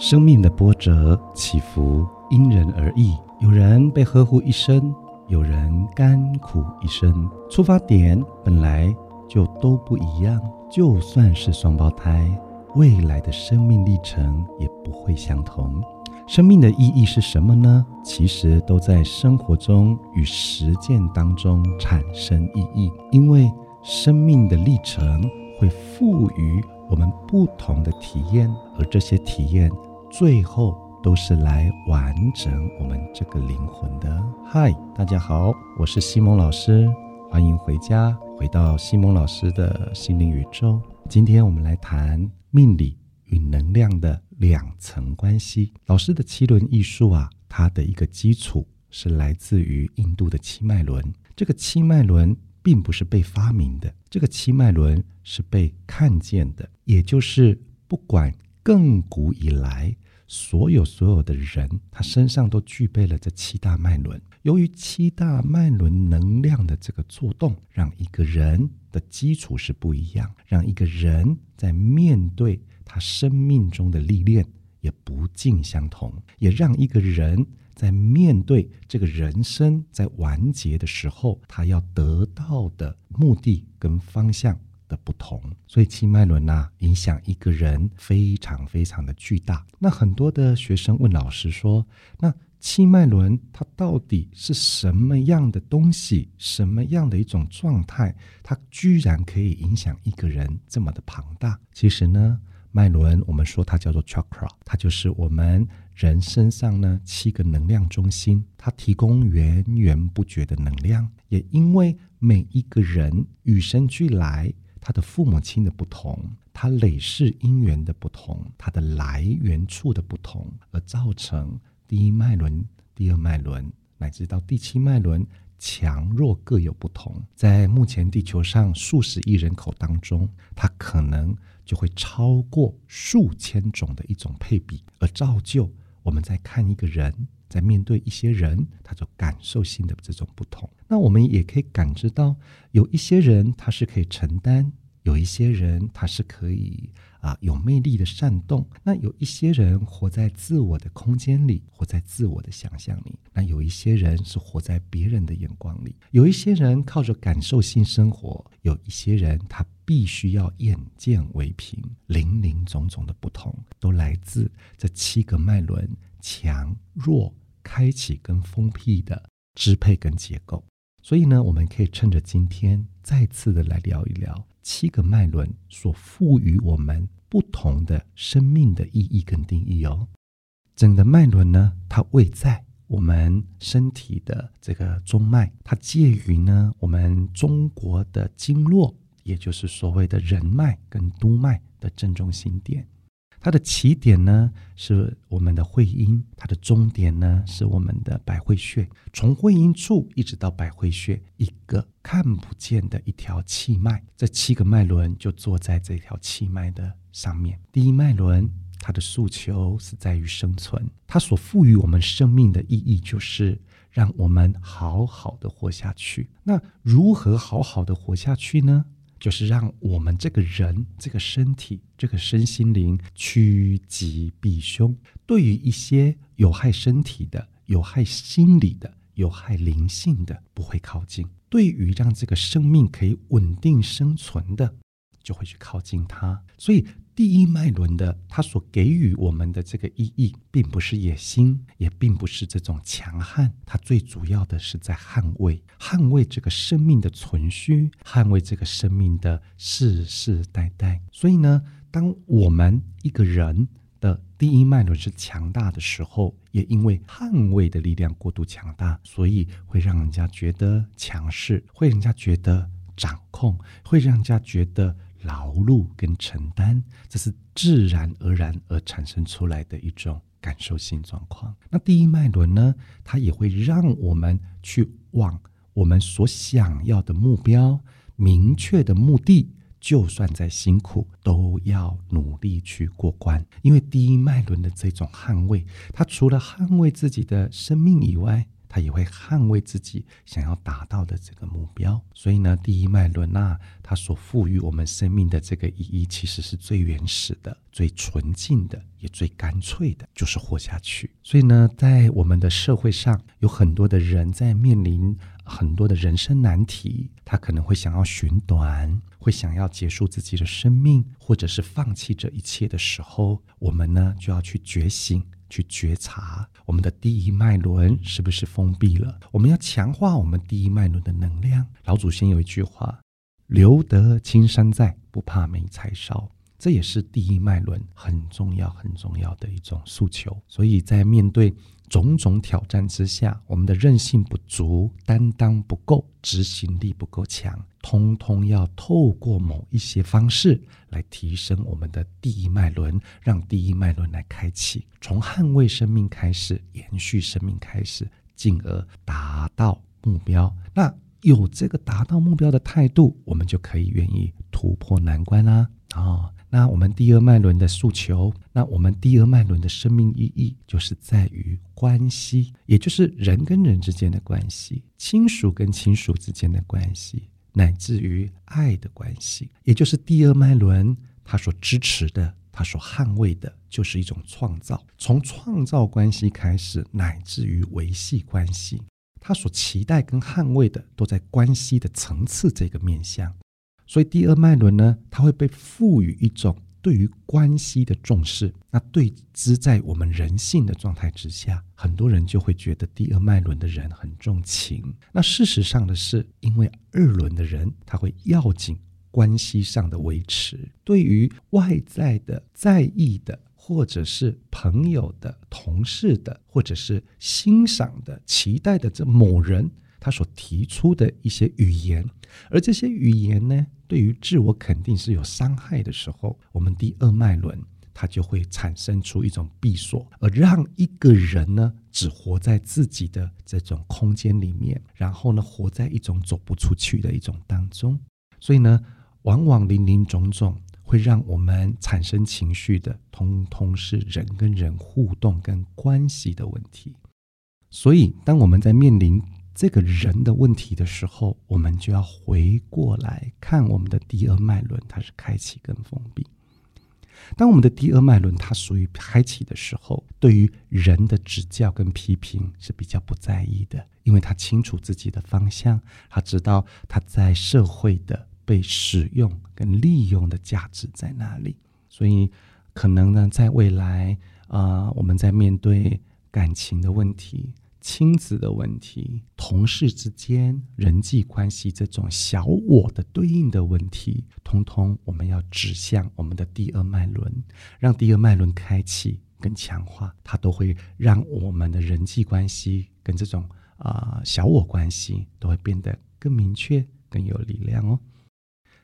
生命的波折起伏因人而异，有人被呵护一生，有人甘苦一生。出发点本来就都不一样，就算是双胞胎，未来的生命历程也不会相同。生命的意义是什么呢？其实都在生活中与实践当中产生意义，因为生命的历程会赋予我们不同的体验，而这些体验。最后都是来完整我们这个灵魂的。嗨，大家好，我是西蒙老师，欢迎回家，回到西蒙老师的心灵宇宙。今天我们来谈命理与能量的两层关系。老师的七轮艺术啊，它的一个基础是来自于印度的七脉轮。这个七脉轮并不是被发明的，这个七脉轮是被看见的，也就是不管。亘古以来，所有所有的人，他身上都具备了这七大脉轮。由于七大脉轮能量的这个作动，让一个人的基础是不一样，让一个人在面对他生命中的历练也不尽相同，也让一个人在面对这个人生在完结的时候，他要得到的目的跟方向。的不同，所以七脉轮呐，影响一个人非常非常的巨大。那很多的学生问老师说：“那七脉轮它到底是什么样的东西？什么样的一种状态？它居然可以影响一个人这么的庞大？”其实呢，脉轮我们说它叫做 chakra，它就是我们人身上呢七个能量中心，它提供源源不绝的能量。也因为每一个人与生俱来。他的父母亲的不同，他累世姻缘的不同，他的来源处的不同，而造成第一脉轮、第二脉轮，乃至到第七脉轮强弱各有不同。在目前地球上数十亿人口当中，它可能就会超过数千种的一种配比，而造就我们在看一个人，在面对一些人，他就感受性的这种不同。那我们也可以感知到，有一些人他是可以承担，有一些人他是可以啊有魅力的煽动。那有一些人活在自我的空间里，活在自我的想象里。那有一些人是活在别人的眼光里。有一些人靠着感受性生活，有一些人他必须要眼见为凭。林林总总的不同，都来自这七个脉轮强弱、开启跟封闭的支配跟结构。所以呢，我们可以趁着今天再次的来聊一聊七个脉轮所赋予我们不同的生命的意义跟定义哦。整个脉轮呢，它位在我们身体的这个中脉，它介于呢我们中国的经络，也就是所谓的人脉跟督脉的正中心点。它的起点呢是我们的会阴，它的终点呢是我们的百会穴。从会阴处一直到百会穴，一个看不见的一条气脉，这七个脉轮就坐在这条气脉的上面。第一脉轮，它的诉求是在于生存，它所赋予我们生命的意义就是让我们好好的活下去。那如何好好的活下去呢？就是让我们这个人、这个身体、这个身心灵趋吉避凶。对于一些有害身体的、有害心理的、有害灵性的，不会靠近；对于让这个生命可以稳定生存的，就会去靠近它。所以。第一脉轮的，它所给予我们的这个意义，并不是野心，也并不是这种强悍，它最主要的是在捍卫，捍卫这个生命的存续，捍卫这个生命的世世代代。所以呢，当我们一个人的第一脉轮是强大的时候，也因为捍卫的力量过度强大，所以会让人家觉得强势，会人家觉得掌控，会让人家觉得。劳碌跟承担，这是自然而然而产生出来的一种感受性状况。那第一脉轮呢，它也会让我们去往我们所想要的目标、明确的目的，就算再辛苦，都要努力去过关。因为第一脉轮的这种捍卫，它除了捍卫自己的生命以外，他也会捍卫自己想要达到的这个目标。所以呢，第一脉轮呐，它所赋予我们生命的这个意义，其实是最原始的、最纯净的，也最干脆的，就是活下去。所以呢，在我们的社会上，有很多的人在面临很多的人生难题，他可能会想要寻短，会想要结束自己的生命，或者是放弃这一切的时候，我们呢就要去觉醒。去觉察我们的第一脉轮是不是封闭了？我们要强化我们第一脉轮的能量。老祖先有一句话：“留得青山在，不怕没柴烧。”这也是第一脉轮很重要、很重要的一种诉求。所以在面对种种挑战之下，我们的韧性不足、担当不够、执行力不够强，通通要透过某一些方式来提升我们的第一脉轮，让第一脉轮来开启，从捍卫生命开始，延续生命开始，进而达到目标。那有这个达到目标的态度，我们就可以愿意突破难关啦。啊。那我们第二脉轮的诉求，那我们第二脉轮的生命意义，就是在于关系，也就是人跟人之间的关系，亲属跟亲属之间的关系，乃至于爱的关系，也就是第二脉轮它所支持的，它所捍卫的，就是一种创造。从创造关系开始，乃至于维系关系，它所期待跟捍卫的，都在关系的层次这个面向。所以第二脉轮呢，它会被赋予一种对于关系的重视。那对之在我们人性的状态之下，很多人就会觉得第二脉轮的人很重情。那事实上的是，因为二轮的人他会要紧关系上的维持，对于外在的在意的，或者是朋友的、同事的，或者是欣赏的、期待的这某人。他所提出的一些语言，而这些语言呢，对于自我肯定是有伤害的时候，我们第二脉轮它就会产生出一种闭锁，而让一个人呢只活在自己的这种空间里面，然后呢活在一种走不出去的一种当中。所以呢，往往林林种种会让我们产生情绪的，通通是人跟人互动跟关系的问题。所以，当我们在面临这个人的问题的时候，我们就要回过来看我们的第二脉轮，它是开启跟封闭。当我们的第二脉轮它属于开启的时候，对于人的指教跟批评是比较不在意的，因为他清楚自己的方向，他知道他在社会的被使用跟利用的价值在哪里。所以，可能呢，在未来啊，我们在面对感情的问题。亲子的问题，同事之间人际关系这种小我的对应的问题，通通我们要指向我们的第二脉轮，让第二脉轮开启跟强化，它都会让我们的人际关系跟这种啊小我关系都会变得更明确、更有力量哦。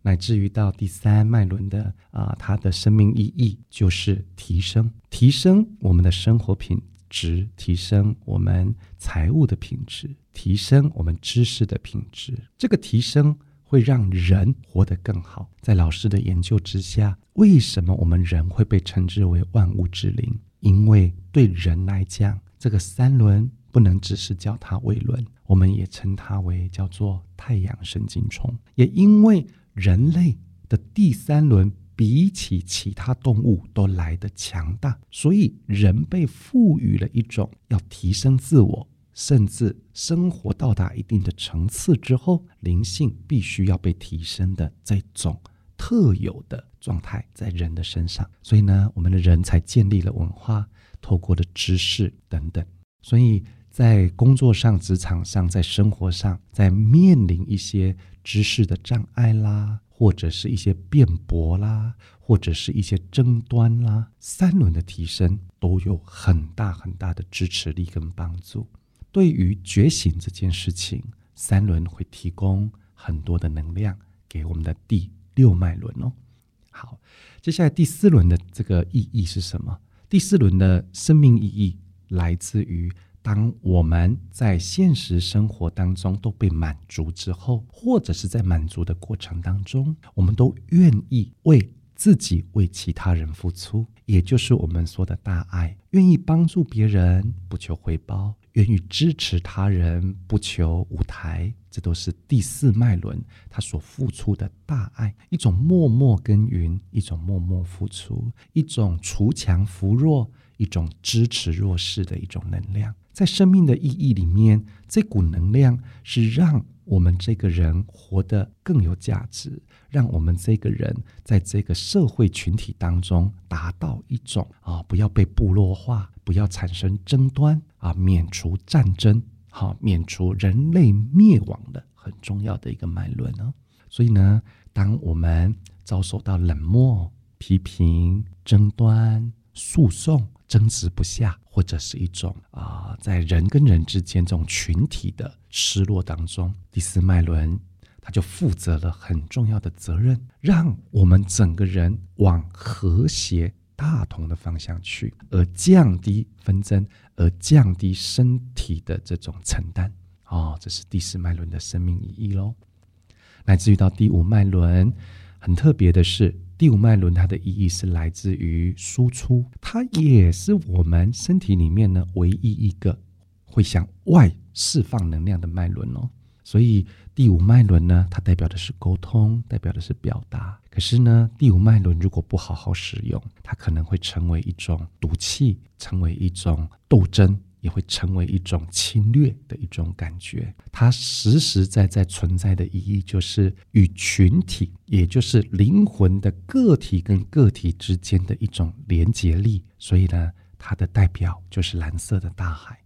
乃至于到第三脉轮的啊，它的生命意义就是提升，提升我们的生活品。值提升我们财务的品质，提升我们知识的品质。这个提升会让人活得更好。在老师的研究之下，为什么我们人会被称之为万物之灵？因为对人来讲，这个三轮不能只是叫它为轮，我们也称它为叫做太阳神经虫。也因为人类的第三轮。比起其他动物都来得强大，所以人被赋予了一种要提升自我，甚至生活到达一定的层次之后，灵性必须要被提升的这种特有的状态在人的身上。所以呢，我们的人才建立了文化，透过的知识等等。所以在工作上、职场上、在生活上，在面临一些知识的障碍啦。或者是一些辩驳啦，或者是一些争端啦，三轮的提升都有很大很大的支持力跟帮助。对于觉醒这件事情，三轮会提供很多的能量给我们的第六脉轮哦。好，接下来第四轮的这个意义是什么？第四轮的生命意义来自于。当我们在现实生活当中都被满足之后，或者是在满足的过程当中，我们都愿意为自己、为其他人付出，也就是我们说的大爱，愿意帮助别人不求回报，愿意支持他人，不求舞台，这都是第四脉轮他所付出的大爱，一种默默耕耘，一种默默付出，一种锄强扶弱，一种支持弱势的一种能量。在生命的意义里面，这股能量是让我们这个人活得更有价值，让我们这个人在这个社会群体当中达到一种啊，不要被部落化，不要产生争端啊，免除战争，好，免除人类灭亡的很重要的一个脉轮呢。所以呢，当我们遭受到冷漠、批评、争端、诉讼。争执不下，或者是一种啊，在人跟人之间这种群体的失落当中，第四脉轮他就负责了很重要的责任，让我们整个人往和谐大同的方向去，而降低纷争，而降低身体的这种承担。哦，这是第四脉轮的生命意义喽。乃至于到第五脉轮，很特别的是。第五脉轮，它的意义是来自于输出，它也是我们身体里面呢唯一一个会向外释放能量的脉轮哦。所以第五脉轮呢，它代表的是沟通，代表的是表达。可是呢，第五脉轮如果不好好使用，它可能会成为一种毒气，成为一种斗争。也会成为一种侵略的一种感觉，它实实在在存在的意义就是与群体，也就是灵魂的个体跟个体之间的一种连结力。所以呢，它的代表就是蓝色的大海。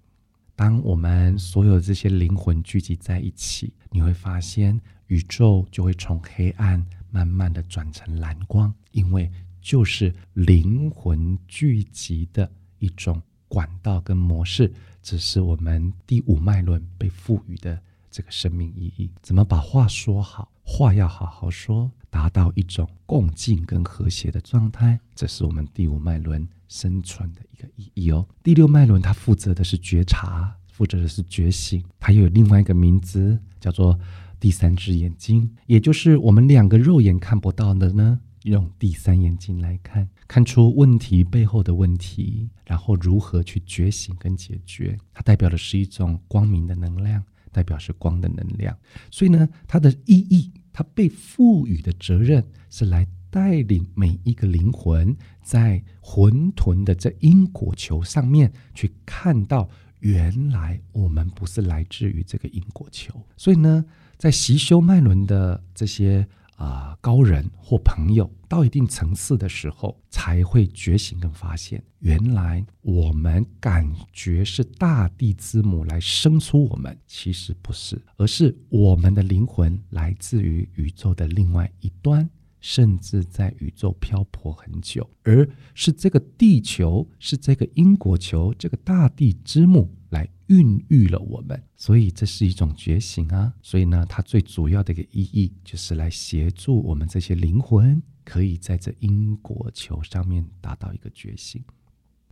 当我们所有这些灵魂聚集在一起，你会发现宇宙就会从黑暗慢慢的转成蓝光，因为就是灵魂聚集的一种。管道跟模式，只是我们第五脉轮被赋予的这个生命意义。怎么把话说好？话要好好说，达到一种共进跟和谐的状态，这是我们第五脉轮生存的一个意义哦。第六脉轮它负责的是觉察，负责的是觉醒，它又有另外一个名字叫做第三只眼睛，也就是我们两个肉眼看不到的呢。用第三眼睛来看，看出问题背后的问题，然后如何去觉醒跟解决。它代表的是一种光明的能量，代表是光的能量。所以呢，它的意义，它被赋予的责任是来带领每一个灵魂，在混沌的这因果球上面去看到，原来我们不是来自于这个因果球。所以呢，在习修脉轮的这些。啊，高人或朋友到一定层次的时候，才会觉醒跟发现，原来我们感觉是大地之母来生出我们，其实不是，而是我们的灵魂来自于宇宙的另外一端，甚至在宇宙漂泊很久，而是这个地球，是这个因果球，这个大地之母来。孕育了我们，所以这是一种觉醒啊！所以呢，它最主要的一个意义就是来协助我们这些灵魂，可以在这因果球上面达到一个觉醒。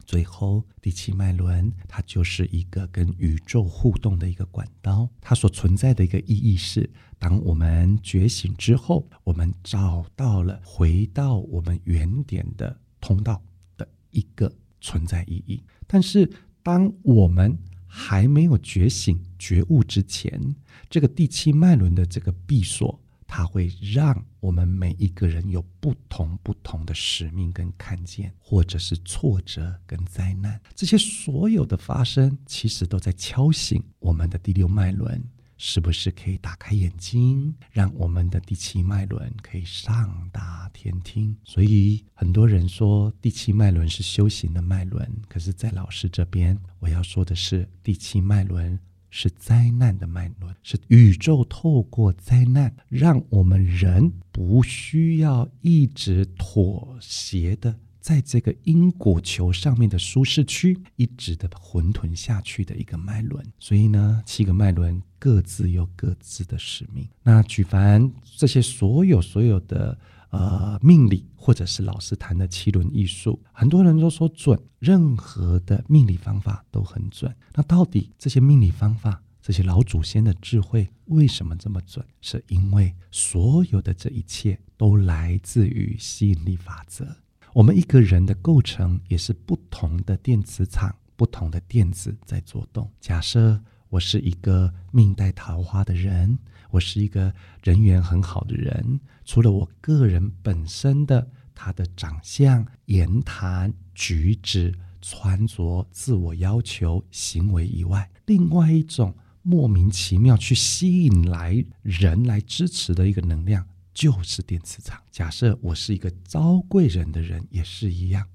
最后，第七脉轮它就是一个跟宇宙互动的一个管道，它所存在的一个意义是：当我们觉醒之后，我们找到了回到我们原点的通道的一个存在意义。但是，当我们还没有觉醒觉悟之前，这个第七脉轮的这个闭锁，它会让我们每一个人有不同不同的使命跟看见，或者是挫折跟灾难，这些所有的发生，其实都在敲醒我们的第六脉轮。是不是可以打开眼睛，让我们的第七脉轮可以上达天听？所以很多人说第七脉轮是修行的脉轮，可是，在老师这边，我要说的是，第七脉轮是灾难的脉轮，是宇宙透过灾难，让我们人不需要一直妥协的。在这个因果球上面的舒适区，一直的混沌下去的一个脉轮，所以呢，七个脉轮各自有各自的使命。那举凡这些所有所有的呃命理，或者是老师谈的七轮艺术，很多人都说准，任何的命理方法都很准。那到底这些命理方法，这些老祖先的智慧为什么这么准？是因为所有的这一切都来自于吸引力法则。我们一个人的构成也是不同的电磁场、不同的电子在做动。假设我是一个命带桃花的人，我是一个人缘很好的人，除了我个人本身的他的长相、言谈举止、穿着、自我要求、行为以外，另外一种莫名其妙去吸引来人来支持的一个能量，就是电磁场。假设我是一个招贵人的人，也是一样。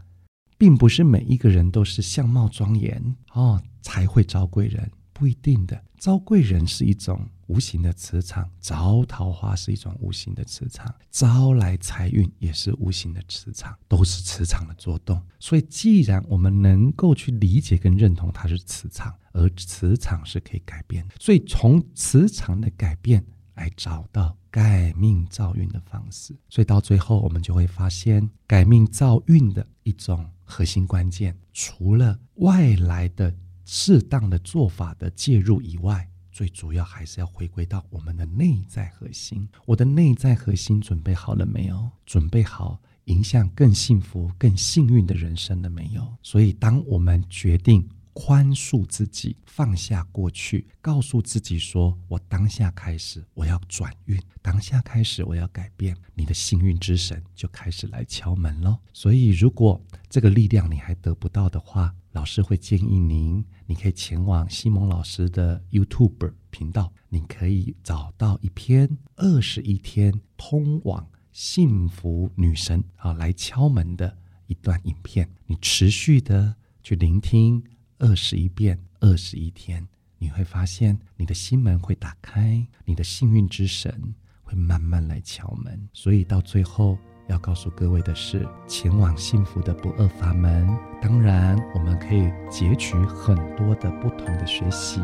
并不是每一个人都是相貌庄严哦才会招贵人，不一定的。招贵人是一种无形的磁场，招桃花是一种无形的磁场，招来财运也是无形的磁场，都是磁场的作动。所以，既然我们能够去理解跟认同它是磁场，而磁场是可以改变的，所以从磁场的改变来找到改命造运的方式。所以到最后，我们就会发现改命造运的一种。核心关键，除了外来的适当的做法的介入以外，最主要还是要回归到我们的内在核心。我的内在核心准备好了没有？准备好迎向更幸福、更幸运的人生了没有？所以，当我们决定。宽恕自己，放下过去，告诉自己说：“我当下开始，我要转运；当下开始，我要改变。”你的幸运之神就开始来敲门喽。所以，如果这个力量你还得不到的话，老师会建议您，你可以前往西蒙老师的 YouTube 频道，你可以找到一篇二十一天通往幸福女神啊来敲门的一段影片，你持续的去聆听。二十一遍，二十一天，你会发现你的心门会打开，你的幸运之神会慢慢来敲门。所以到最后要告诉各位的是，前往幸福的不二法门。当然，我们可以截取很多的不同的学习，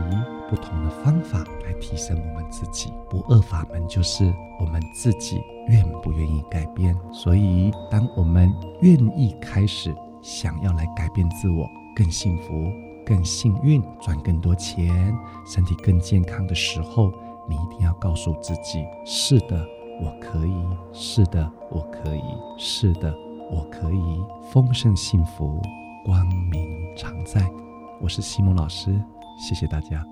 不同的方法来提升我们自己。不二法门就是我们自己愿不愿意改变。所以，当我们愿意开始想要来改变自我。更幸福、更幸运、赚更多钱、身体更健康的时候，你一定要告诉自己：是的，我可以；是的，我可以；是的，我可以。丰盛、幸福、光明常在。我是西蒙老师，谢谢大家。